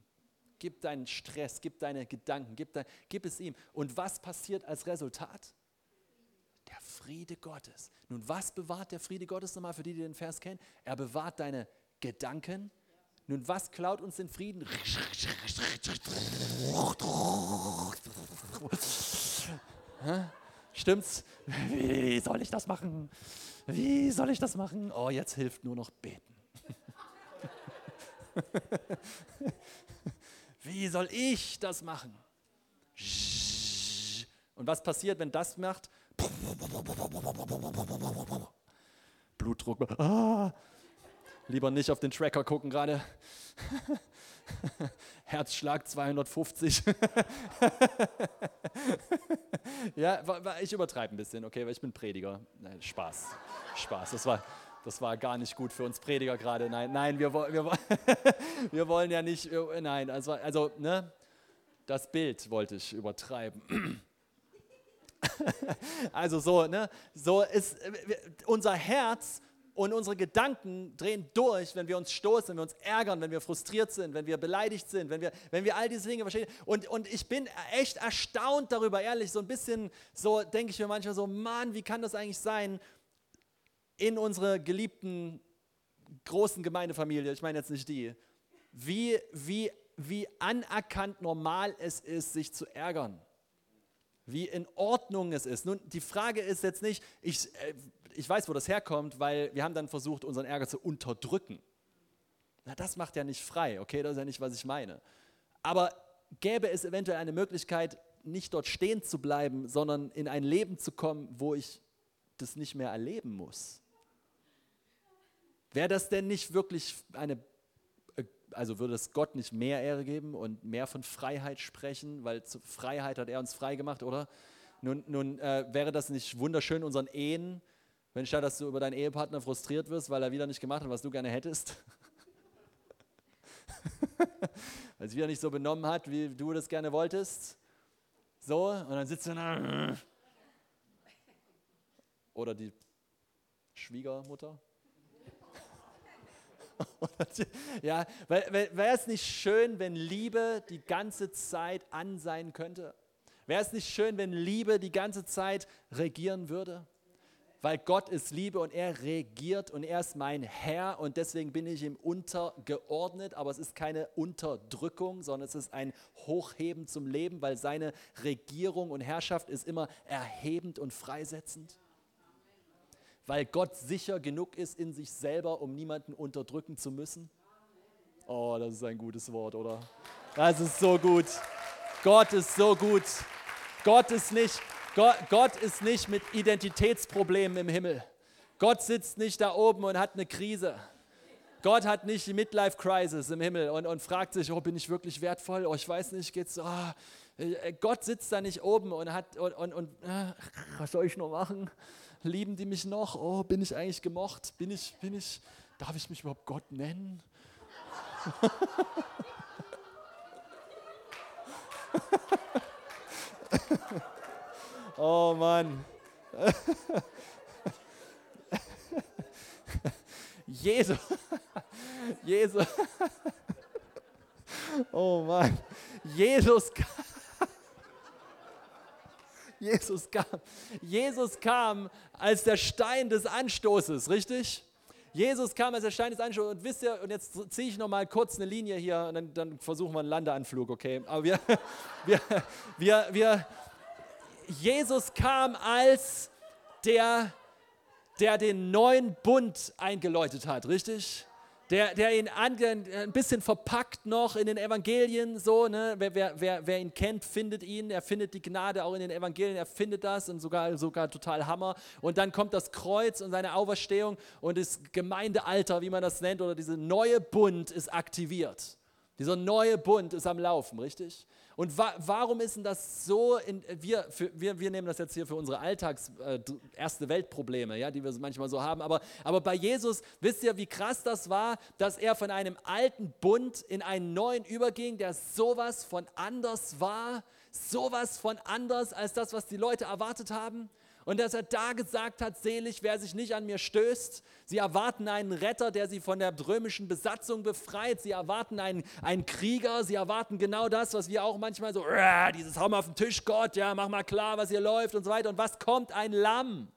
Gib deinen Stress, gib deine Gedanken, gib, dein, gib es ihm. Und was passiert als Resultat? Friede Gottes. Nun, was bewahrt der Friede Gottes nochmal für die, die den Vers kennen? Er bewahrt deine Gedanken. Nun, was klaut uns den Frieden? Stimmt's? Wie soll ich das machen? Wie soll ich das machen? Oh, jetzt hilft nur noch beten. <laughs> Wie soll ich das machen? Und was passiert, wenn das macht? Blutdruck. Ah, lieber nicht auf den Tracker gucken gerade. <laughs> Herzschlag 250. <laughs> ja, ich übertreibe ein bisschen, okay, weil ich bin Prediger. Nein, Spaß. Spaß. Das war, das war gar nicht gut für uns Prediger gerade. Nein, nein, wir, wir, <laughs> wir wollen ja nicht. Nein, also, also ne, das Bild wollte ich übertreiben. <laughs> also so, ne? So ist unser Herz und unsere Gedanken drehen durch, wenn wir uns stoßen, wenn wir uns ärgern, wenn wir frustriert sind, wenn wir beleidigt sind, wenn wir, wenn wir all diese Dinge verstehen. Und, und ich bin echt erstaunt darüber, ehrlich, so ein bisschen, so denke ich mir manchmal so, Mann, wie kann das eigentlich sein, in unserer geliebten großen Gemeindefamilie, ich meine jetzt nicht die, wie, wie, wie anerkannt normal es ist, sich zu ärgern wie in Ordnung es ist. Nun, die Frage ist jetzt nicht, ich, äh, ich weiß, wo das herkommt, weil wir haben dann versucht, unseren Ärger zu unterdrücken. Na, das macht ja nicht frei, okay, das ist ja nicht, was ich meine. Aber gäbe es eventuell eine Möglichkeit, nicht dort stehen zu bleiben, sondern in ein Leben zu kommen, wo ich das nicht mehr erleben muss? Wäre das denn nicht wirklich eine, also würde es Gott nicht mehr Ehre geben und mehr von Freiheit sprechen, weil zur Freiheit hat er uns frei gemacht, oder? Nun, nun äh, wäre das nicht wunderschön unseren Ehen, wenn statt dass du über deinen Ehepartner frustriert wirst, weil er wieder nicht gemacht hat, was du gerne hättest? <laughs> weil es wieder nicht so benommen hat, wie du das gerne wolltest. So, und dann sitzt du da. Oder die Schwiegermutter. <laughs> ja, wäre es nicht schön, wenn Liebe die ganze Zeit an sein könnte? Wäre es nicht schön, wenn Liebe die ganze Zeit regieren würde? weil Gott ist Liebe und er regiert und er ist mein Herr und deswegen bin ich ihm untergeordnet, aber es ist keine Unterdrückung, sondern es ist ein Hochheben zum Leben, weil seine Regierung und Herrschaft ist immer erhebend und freisetzend. Weil Gott sicher genug ist in sich selber, um niemanden unterdrücken zu müssen. Oh, das ist ein gutes Wort, oder? Das ist so gut. Gott ist so gut. Gott ist nicht, Gott, Gott ist nicht mit Identitätsproblemen im Himmel. Gott sitzt nicht da oben und hat eine Krise. Gott hat nicht die Midlife-Crisis im Himmel und, und fragt sich, oh, bin ich wirklich wertvoll? Oh, ich weiß nicht, geht's. Oh. Gott sitzt da nicht oben und hat und, und, und äh, was soll ich noch machen? Lieben die mich noch? Oh, bin ich eigentlich gemocht? Bin ich, bin ich, darf ich mich überhaupt Gott nennen? <laughs> <laughs> <laughs> Oh Mann. Jesus. Jesus. Oh Mann. Jesus kam. Jesus kam. Jesus kam als der Stein des Anstoßes, richtig? Jesus kam als der Stein des Anstoßes. Und wisst ihr, und jetzt ziehe ich noch mal kurz eine Linie hier und dann, dann versuchen wir einen Landeanflug, okay? Aber wir, <laughs> wir, wir, wir, Jesus kam als der, der den neuen Bund eingeläutet hat, richtig? Der, der ihn an, ein bisschen verpackt noch in den Evangelien, so, ne? wer, wer, wer, wer ihn kennt, findet ihn, er findet die Gnade auch in den Evangelien, er findet das und sogar, sogar total Hammer. Und dann kommt das Kreuz und seine Auferstehung und das Gemeindealter, wie man das nennt, oder dieser neue Bund ist aktiviert. Dieser neue Bund ist am Laufen, richtig? Und wa warum ist denn das so, in, wir, für, wir, wir nehmen das jetzt hier für unsere Alltags-, äh, erste Weltprobleme, ja, die wir manchmal so haben, aber, aber bei Jesus, wisst ihr, wie krass das war, dass er von einem alten Bund in einen neuen überging, der sowas von anders war, sowas von anders als das, was die Leute erwartet haben? Und dass er da gesagt hat, selig, wer sich nicht an mir stößt. Sie erwarten einen Retter, der sie von der römischen Besatzung befreit. Sie erwarten einen, einen Krieger. Sie erwarten genau das, was wir auch manchmal so, dieses Hau auf den Tisch, Gott, ja, mach mal klar, was hier läuft und so weiter. Und was kommt? Ein Lamm.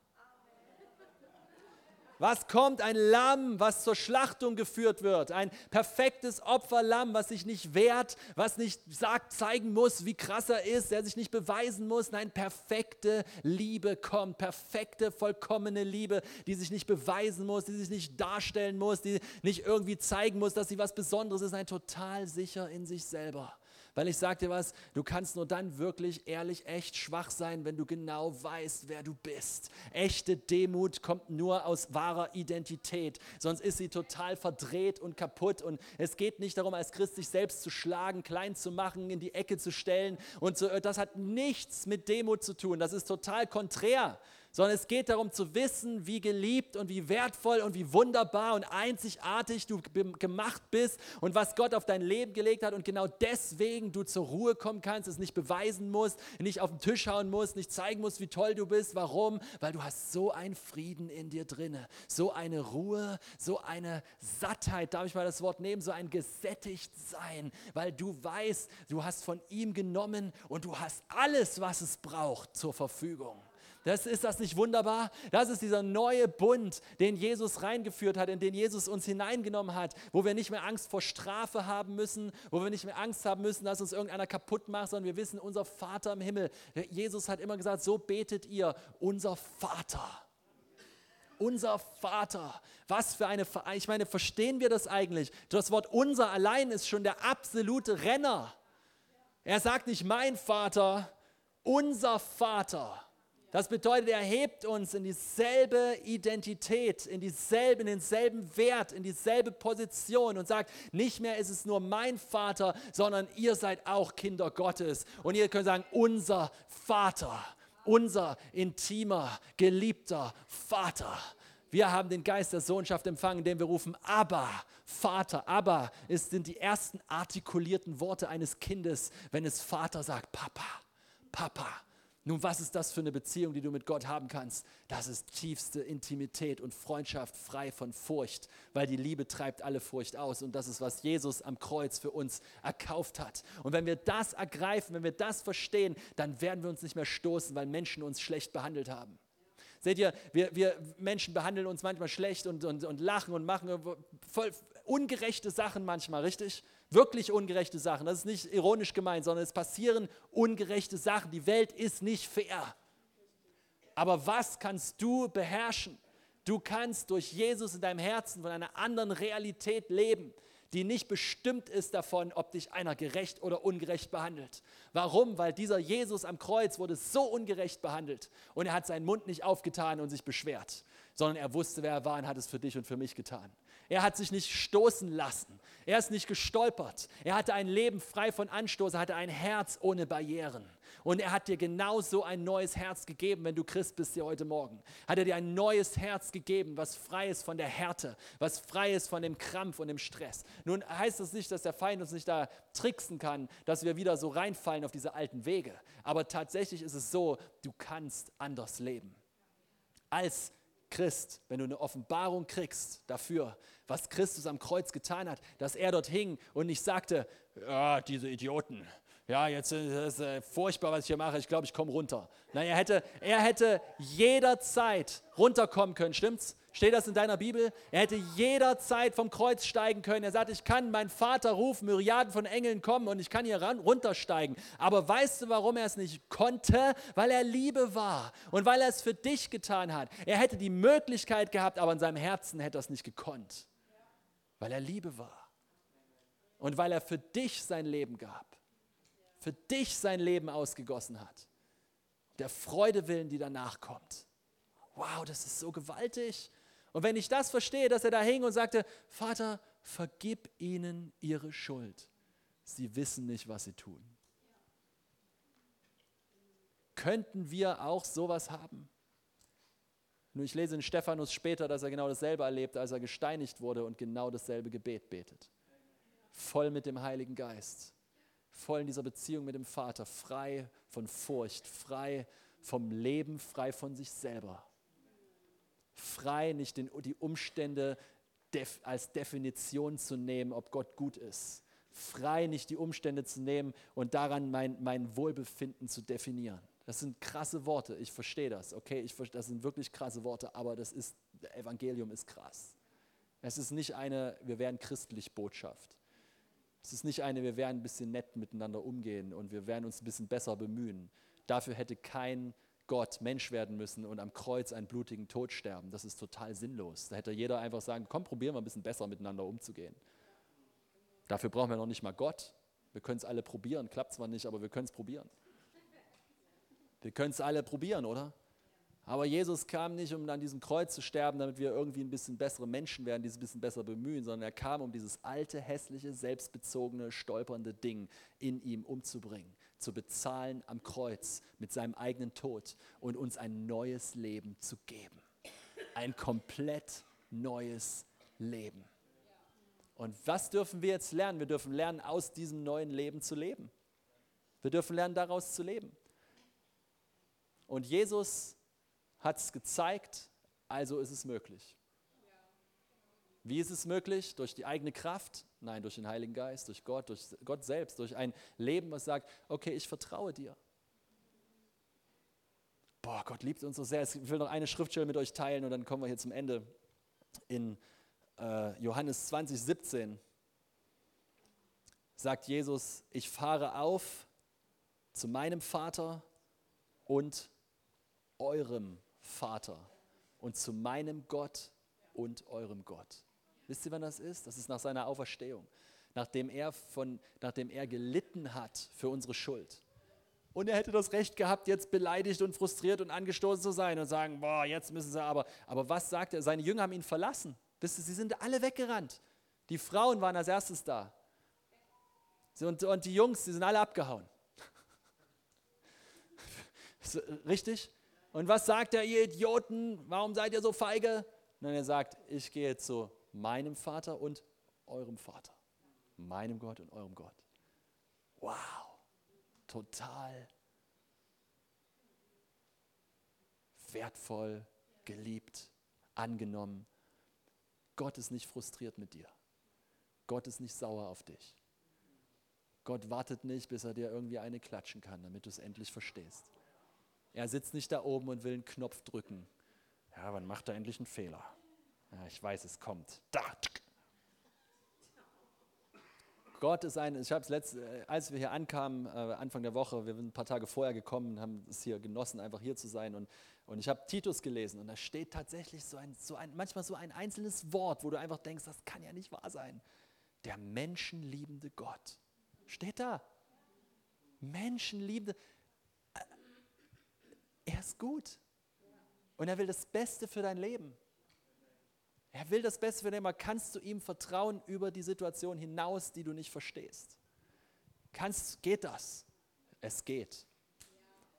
Was kommt? Ein Lamm, was zur Schlachtung geführt wird. Ein perfektes Opferlamm, was sich nicht wehrt, was nicht sagt, zeigen muss, wie krass er ist, der sich nicht beweisen muss. Nein, perfekte Liebe kommt. Perfekte, vollkommene Liebe, die sich nicht beweisen muss, die sich nicht darstellen muss, die nicht irgendwie zeigen muss, dass sie was Besonderes ist. Nein, total sicher in sich selber. Weil ich sage dir was, du kannst nur dann wirklich ehrlich, echt schwach sein, wenn du genau weißt, wer du bist. Echte Demut kommt nur aus wahrer Identität, sonst ist sie total verdreht und kaputt. Und es geht nicht darum, als Christ sich selbst zu schlagen, klein zu machen, in die Ecke zu stellen. Und so, das hat nichts mit Demut zu tun. Das ist total konträr sondern es geht darum zu wissen, wie geliebt und wie wertvoll und wie wunderbar und einzigartig du gemacht bist und was Gott auf dein Leben gelegt hat und genau deswegen du zur Ruhe kommen kannst, es nicht beweisen musst, nicht auf den Tisch hauen musst, nicht zeigen musst, wie toll du bist. Warum? Weil du hast so einen Frieden in dir drinne, so eine Ruhe, so eine Sattheit, darf ich mal das Wort nehmen, so ein gesättigt sein, weil du weißt, du hast von ihm genommen und du hast alles, was es braucht zur Verfügung. Das ist das nicht wunderbar? Das ist dieser neue Bund, den Jesus reingeführt hat, in den Jesus uns hineingenommen hat, wo wir nicht mehr Angst vor Strafe haben müssen, wo wir nicht mehr Angst haben müssen, dass uns irgendeiner kaputt macht, sondern wir wissen, unser Vater im Himmel. Jesus hat immer gesagt, so betet ihr, unser Vater. Unser Vater. Was für eine, ich meine, verstehen wir das eigentlich? Das Wort unser allein ist schon der absolute Renner. Er sagt nicht mein Vater, unser Vater. Das bedeutet, er hebt uns in dieselbe Identität, in, dieselbe, in denselben Wert, in dieselbe Position und sagt, nicht mehr ist es nur mein Vater, sondern ihr seid auch Kinder Gottes. Und ihr könnt sagen, unser Vater, unser intimer, geliebter Vater. Wir haben den Geist der Sohnschaft empfangen, indem wir rufen, Abba, Vater. Abba ist, sind die ersten artikulierten Worte eines Kindes, wenn es Vater sagt, Papa, Papa. Nun, was ist das für eine Beziehung, die du mit Gott haben kannst? Das ist tiefste Intimität und Freundschaft frei von Furcht, weil die Liebe treibt alle Furcht aus. Und das ist, was Jesus am Kreuz für uns erkauft hat. Und wenn wir das ergreifen, wenn wir das verstehen, dann werden wir uns nicht mehr stoßen, weil Menschen uns schlecht behandelt haben. Seht ihr, wir, wir Menschen behandeln uns manchmal schlecht und, und, und lachen und machen voll ungerechte Sachen manchmal, richtig? Wirklich ungerechte Sachen. Das ist nicht ironisch gemeint, sondern es passieren ungerechte Sachen. Die Welt ist nicht fair. Aber was kannst du beherrschen? Du kannst durch Jesus in deinem Herzen von einer anderen Realität leben, die nicht bestimmt ist davon, ob dich einer gerecht oder ungerecht behandelt. Warum? Weil dieser Jesus am Kreuz wurde so ungerecht behandelt und er hat seinen Mund nicht aufgetan und sich beschwert, sondern er wusste, wer er war und hat es für dich und für mich getan. Er hat sich nicht stoßen lassen. Er ist nicht gestolpert. Er hatte ein Leben frei von Anstoß. Er hatte ein Herz ohne Barrieren. Und er hat dir genauso ein neues Herz gegeben, wenn du Christ bist hier heute Morgen. Hat er dir ein neues Herz gegeben, was frei ist von der Härte, was frei ist von dem Krampf und dem Stress. Nun heißt das nicht, dass der Feind uns nicht da tricksen kann, dass wir wieder so reinfallen auf diese alten Wege. Aber tatsächlich ist es so, du kannst anders leben. Als Christ, wenn du eine Offenbarung kriegst dafür, was Christus am Kreuz getan hat, dass er dort hing und nicht sagte, ja, diese Idioten, ja, jetzt ist es äh, furchtbar, was ich hier mache, ich glaube, ich komme runter. Nein, er hätte, er hätte jederzeit runterkommen können, stimmt's? Steht das in deiner Bibel? Er hätte jederzeit vom Kreuz steigen können. Er sagt, ich kann meinen Vater rufen, Myriaden von Engeln kommen und ich kann hier ran, runtersteigen. Aber weißt du, warum er es nicht konnte? Weil er Liebe war und weil er es für dich getan hat. Er hätte die Möglichkeit gehabt, aber in seinem Herzen hätte er es nicht gekonnt. Weil er Liebe war. Und weil er für dich sein Leben gab. Für dich sein Leben ausgegossen hat. Der Freude willen, die danach kommt. Wow, das ist so gewaltig. Und wenn ich das verstehe, dass er da hing und sagte, Vater, vergib ihnen ihre Schuld. Sie wissen nicht, was sie tun. Könnten wir auch sowas haben? Nur ich lese in Stephanus später, dass er genau dasselbe erlebt, als er gesteinigt wurde und genau dasselbe Gebet betet. Voll mit dem Heiligen Geist, voll in dieser Beziehung mit dem Vater, frei von Furcht, frei vom Leben, frei von sich selber frei, nicht den, die Umstände def, als Definition zu nehmen, ob Gott gut ist. Frei, nicht die Umstände zu nehmen und daran mein, mein Wohlbefinden zu definieren. Das sind krasse Worte, ich verstehe das, okay, ich, das sind wirklich krasse Worte, aber das ist, Evangelium ist krass. Es ist nicht eine, wir werden christlich Botschaft. Es ist nicht eine, wir werden ein bisschen nett miteinander umgehen und wir werden uns ein bisschen besser bemühen. Dafür hätte kein Gott Mensch werden müssen und am Kreuz einen blutigen Tod sterben. Das ist total sinnlos. Da hätte jeder einfach sagen, komm, probieren wir ein bisschen besser miteinander umzugehen. Dafür brauchen wir noch nicht mal Gott. Wir können es alle probieren, klappt zwar nicht, aber wir können es probieren. Wir können es alle probieren, oder? Aber Jesus kam nicht, um an diesem Kreuz zu sterben, damit wir irgendwie ein bisschen bessere Menschen werden, die es ein bisschen besser bemühen, sondern er kam, um dieses alte, hässliche, selbstbezogene, stolpernde Ding in ihm umzubringen zu bezahlen am Kreuz mit seinem eigenen Tod und uns ein neues Leben zu geben. Ein komplett neues Leben. Und was dürfen wir jetzt lernen? Wir dürfen lernen, aus diesem neuen Leben zu leben. Wir dürfen lernen, daraus zu leben. Und Jesus hat es gezeigt, also ist es möglich. Wie ist es möglich? Durch die eigene Kraft? Nein, durch den Heiligen Geist, durch Gott, durch Gott selbst, durch ein Leben, was sagt, okay, ich vertraue dir. Boah, Gott liebt uns so sehr. Ich will noch eine Schriftstelle mit euch teilen und dann kommen wir hier zum Ende. In äh, Johannes 20, 17 sagt Jesus, ich fahre auf zu meinem Vater und eurem Vater und zu meinem Gott und eurem Gott. Wisst ihr, wann das ist? Das ist nach seiner Auferstehung, nachdem er, von, nachdem er gelitten hat für unsere Schuld. Und er hätte das Recht gehabt, jetzt beleidigt und frustriert und angestoßen zu sein und sagen, boah, jetzt müssen sie aber. Aber was sagt er? Seine Jünger haben ihn verlassen. Wisst ihr, sie sind alle weggerannt. Die Frauen waren als erstes da. Und, und die Jungs, die sind alle abgehauen. <laughs> Richtig? Und was sagt er, ihr Idioten? Warum seid ihr so feige? Und er sagt, ich gehe zu meinem Vater und eurem Vater. Meinem Gott und eurem Gott. Wow. Total wertvoll, geliebt, angenommen. Gott ist nicht frustriert mit dir. Gott ist nicht sauer auf dich. Gott wartet nicht, bis er dir irgendwie eine klatschen kann, damit du es endlich verstehst. Er sitzt nicht da oben und will einen Knopf drücken. Ja, wann macht er endlich einen Fehler? Ja, ich weiß, es kommt. Da. Gott ist ein, ich habe es letzte, äh, als wir hier ankamen, äh, Anfang der Woche, wir sind ein paar Tage vorher gekommen, haben es hier genossen, einfach hier zu sein. Und, und ich habe Titus gelesen und da steht tatsächlich so ein, so ein, manchmal so ein einzelnes Wort, wo du einfach denkst, das kann ja nicht wahr sein. Der menschenliebende Gott. Steht da. Menschenliebende. Er ist gut. Und er will das Beste für dein Leben. Er will das Beste für dein Leben. Kannst du ihm vertrauen über die Situation hinaus, die du nicht verstehst? Kannst, geht das? Es geht.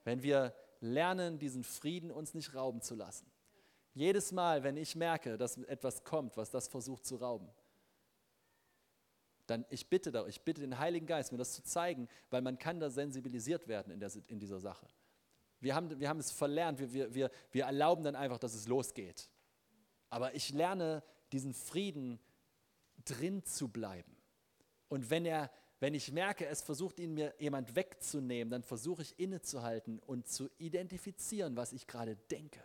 Wenn wir lernen, diesen Frieden uns nicht rauben zu lassen. Jedes Mal, wenn ich merke, dass etwas kommt, was das versucht zu rauben, dann ich bitte, ich bitte den Heiligen Geist, mir das zu zeigen, weil man kann da sensibilisiert werden in, der, in dieser Sache. Wir haben, wir haben es verlernt, wir, wir, wir erlauben dann einfach, dass es losgeht. Aber ich lerne diesen Frieden drin zu bleiben. Und wenn, er, wenn ich merke, es versucht ihn mir jemand wegzunehmen, dann versuche ich innezuhalten und zu identifizieren, was ich gerade denke.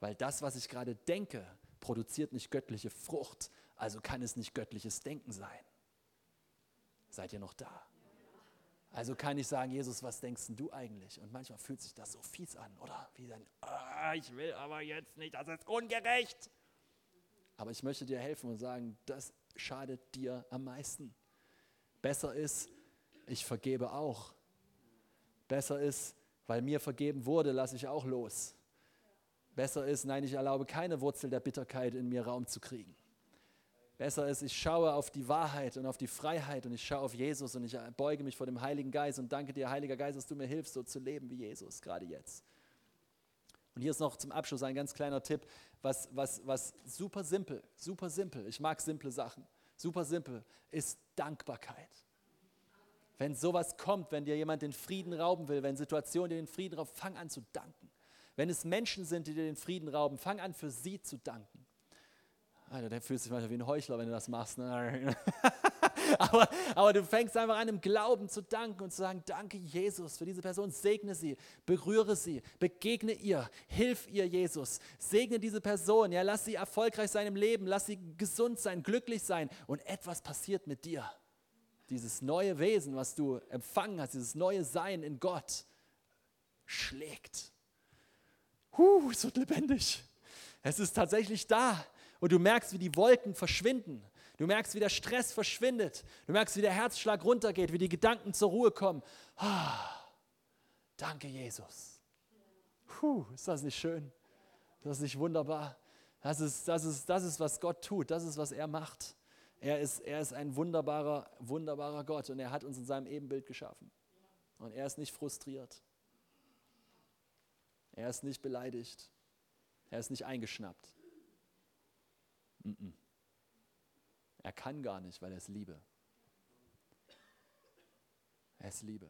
Weil das, was ich gerade denke, produziert nicht göttliche Frucht, also kann es nicht göttliches Denken sein. Seid ihr noch da? Also kann ich sagen, Jesus, was denkst du eigentlich? Und manchmal fühlt sich das so fies an, oder? Wie dann, oh, ich will aber jetzt nicht, das ist ungerecht. Aber ich möchte dir helfen und sagen, das schadet dir am meisten. Besser ist, ich vergebe auch. Besser ist, weil mir vergeben wurde, lasse ich auch los. Besser ist, nein, ich erlaube keine Wurzel der Bitterkeit in mir Raum zu kriegen. Besser ist, ich schaue auf die Wahrheit und auf die Freiheit und ich schaue auf Jesus und ich beuge mich vor dem Heiligen Geist und danke dir, Heiliger Geist, dass du mir hilfst, so zu leben wie Jesus, gerade jetzt. Und hier ist noch zum Abschluss ein ganz kleiner Tipp, was, was, was super simpel, super simpel, ich mag simple Sachen, super simpel, ist Dankbarkeit. Wenn sowas kommt, wenn dir jemand den Frieden rauben will, wenn Situationen dir den Frieden rauben, fang an zu danken. Wenn es Menschen sind, die dir den Frieden rauben, fang an für sie zu danken. Alter, der fühlt sich manchmal wie ein Heuchler, wenn du das machst. Ne? <laughs> aber, aber du fängst einfach an, im Glauben zu danken und zu sagen, danke Jesus für diese Person, segne sie, berühre sie, begegne ihr, hilf ihr Jesus, segne diese Person, ja, lass sie erfolgreich sein im Leben, lass sie gesund sein, glücklich sein und etwas passiert mit dir. Dieses neue Wesen, was du empfangen hast, dieses neue Sein in Gott, schlägt. Huh, es wird lebendig. Es ist tatsächlich da. Und du merkst, wie die Wolken verschwinden. Du merkst, wie der Stress verschwindet. Du merkst, wie der Herzschlag runtergeht, wie die Gedanken zur Ruhe kommen. Ah, danke, Jesus. Puh, ist das nicht schön? Ist das nicht wunderbar? Das ist, das, ist, das ist, was Gott tut. Das ist, was er macht. Er ist, er ist ein wunderbarer, wunderbarer Gott und er hat uns in seinem Ebenbild geschaffen. Und er ist nicht frustriert. Er ist nicht beleidigt. Er ist nicht eingeschnappt. Er kann gar nicht, weil er ist Liebe. Er ist Liebe.